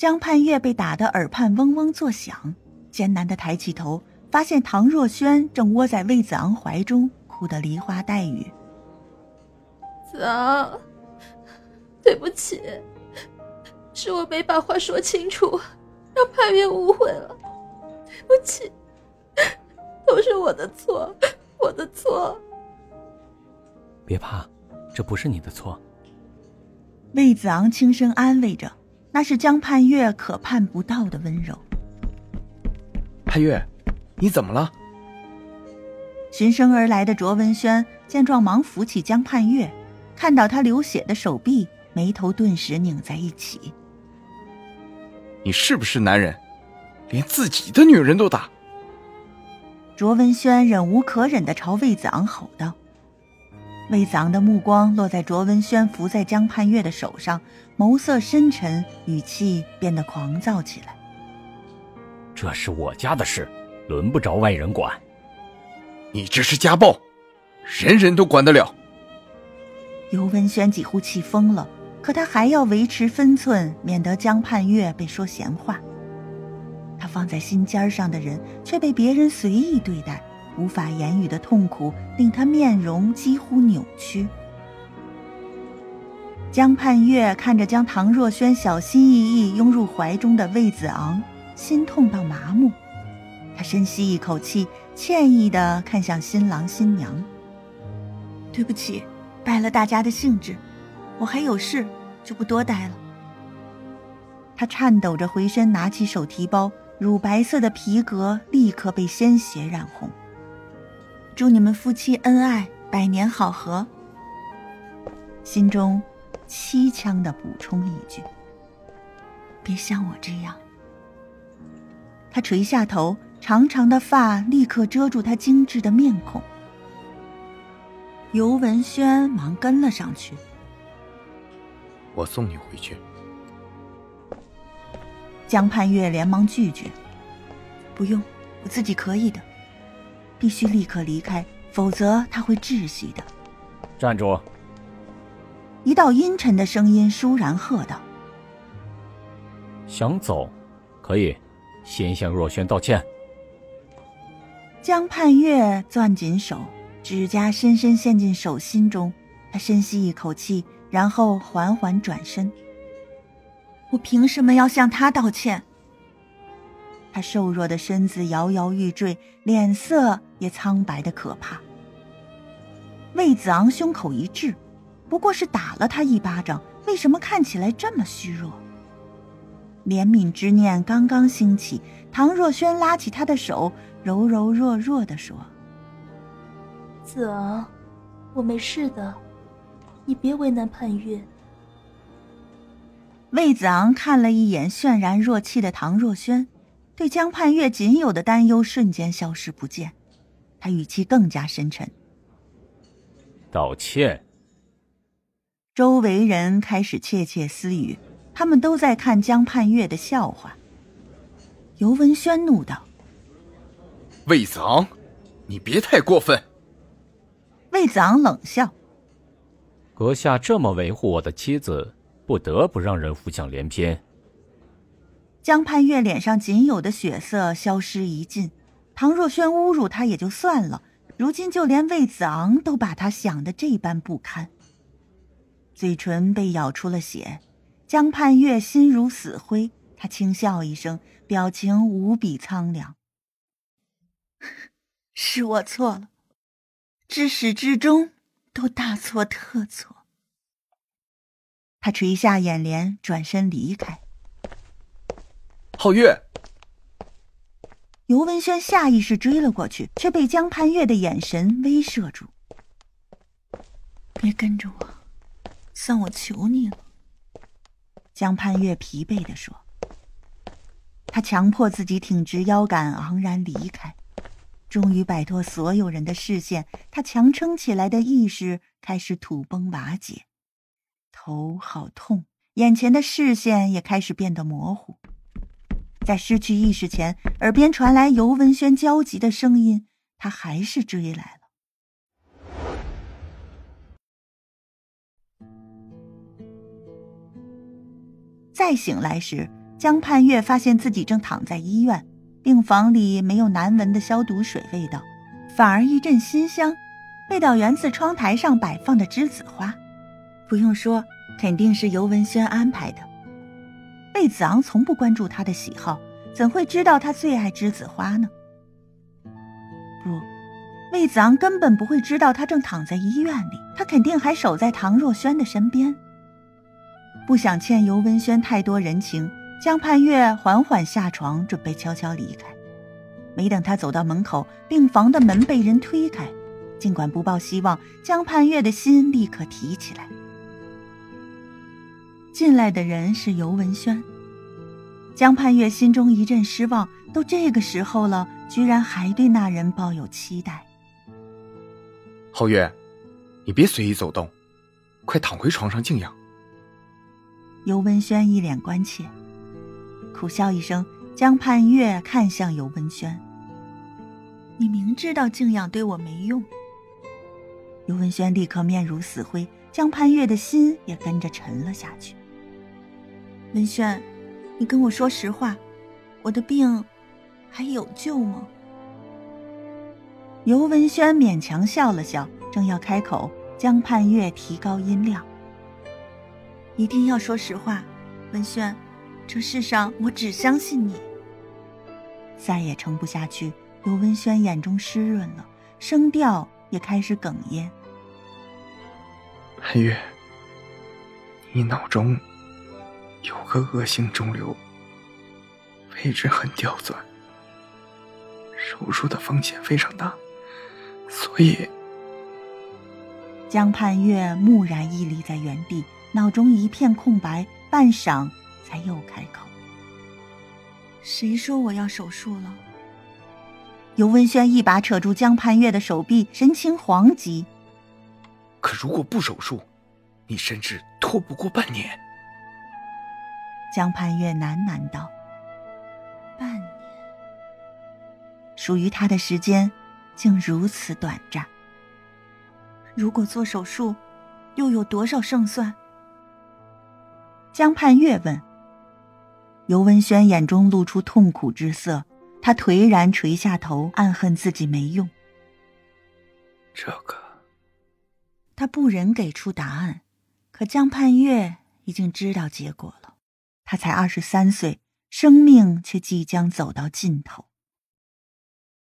江盼月被打得耳畔嗡嗡作响，艰难的抬起头，发现唐若萱正窝在魏子昂怀中，哭得梨花带雨。子昂，对不起，是我没把话说清楚，让盼月误会了，对不起，都是我的错，我的错。别怕，这不是你的错。魏子昂轻声安慰着。那是江盼月可盼不到的温柔。盼月，你怎么了？循声而来的卓文轩见状，忙扶起江盼月，看到他流血的手臂，眉头顿时拧在一起。你是不是男人，连自己的女人都打？卓文轩忍无可忍的朝魏子昂吼道。魏子昂的目光落在卓文轩伏在江盼月的手上，眸色深沉，语气变得狂躁起来。这是我家的事，轮不着外人管。你这是家暴，人人都管得了。尤文轩几乎气疯了，可他还要维持分寸，免得江盼月被说闲话。他放在心尖上的人，却被别人随意对待。无法言语的痛苦令他面容几乎扭曲。江盼月看着将唐若萱小心翼翼拥入怀中的魏子昂，心痛到麻木。他深吸一口气，歉意的看向新郎新娘：“对不起，败了大家的兴致，我还有事，就不多待了。”他颤抖着回身拿起手提包，乳白色的皮革立刻被鲜血染红。祝你们夫妻恩爱，百年好合。心中凄怆的补充一句：“别像我这样。”他垂下头，长长的发立刻遮住他精致的面孔。尤文轩忙跟了上去：“我送你回去。”江盼月连忙拒绝：“不用，我自己可以的。”必须立刻离开，否则他会窒息的。站住！一道阴沉的声音倏然喝道：“想走，可以，先向若萱道歉。”江盼月攥紧手，指甲深深陷进手心中。他深吸一口气，然后缓缓转身：“我凭什么要向他道歉？”他瘦弱的身子摇摇欲坠，脸色也苍白的可怕。魏子昂胸口一滞，不过是打了他一巴掌，为什么看起来这么虚弱？怜悯之念刚刚兴起，唐若萱拉起他的手，柔柔弱弱的说：“子昂，我没事的，你别为难盼月。”魏子昂看了一眼泫然若气的唐若萱。对江盼月仅有的担忧瞬间消失不见，他语气更加深沉。道歉。周围人开始窃窃私语，他们都在看江盼月的笑话。尤文轩怒道：“魏子昂，你别太过分。”魏子昂冷笑：“阁下这么维护我的妻子，不得不让人浮想联翩。”江盼月脸上仅有的血色消失一尽，唐若萱侮辱他也就算了，如今就连魏子昂都把他想的这般不堪。嘴唇被咬出了血，江盼月心如死灰，他轻笑一声，表情无比苍凉：“ 是我错了，至始至终都大错特错。”他垂下眼帘，转身离开。皓月，尤文轩下意识追了过去，却被江盼月的眼神威慑住。别跟着我，算我求你了。江盼月疲惫的说。他强迫自己挺直腰杆，昂然离开。终于摆脱所有人的视线，他强撑起来的意识开始土崩瓦解，头好痛，眼前的视线也开始变得模糊。在失去意识前，耳边传来尤文轩焦急的声音：“他还是追来了。”再醒来时，江盼月发现自己正躺在医院，病房里没有难闻的消毒水味道，反而一阵馨香，味道源自窗台上摆放的栀子花。不用说，肯定是尤文轩安排的。魏子昂从不关注他的喜好，怎会知道他最爱栀子花呢？不，魏子昂根本不会知道他正躺在医院里，他肯定还守在唐若萱的身边。不想欠尤文轩太多人情，江盼月缓缓下床，准备悄悄离开。没等他走到门口，病房的门被人推开。尽管不抱希望，江盼月的心立刻提起来。进来的人是尤文轩。江盼月心中一阵失望，都这个时候了，居然还对那人抱有期待。皓月，你别随意走动，快躺回床上静养。尤文轩一脸关切，苦笑一声。江盼月看向尤文轩：“你明知道静养对我没用。”尤文轩立刻面如死灰，江盼月的心也跟着沉了下去。文轩，你跟我说实话，我的病还有救吗？尤文轩勉强笑了笑，正要开口，江盼月提高音量。一定要说实话，文轩，这世上我只相信你。再也撑不下去，尤文轩眼中湿润了，声调也开始哽咽。盼月，你脑中有个恶性肿瘤，位置很刁钻，手术的风险非常大，所以……江盼月木然屹立在原地。脑中一片空白，半晌才又开口：“谁说我要手术了？”尤文轩一把扯住江盼月的手臂，神情惶急。可如果不手术，你甚至拖不过半年。江盼月喃喃道：“半年，属于他的时间竟如此短暂。如果做手术，又有多少胜算？”江盼月问。尤文轩眼中露出痛苦之色，他颓然垂下头，暗恨自己没用。这个，他不忍给出答案，可江盼月已经知道结果了。他才二十三岁，生命却即将走到尽头。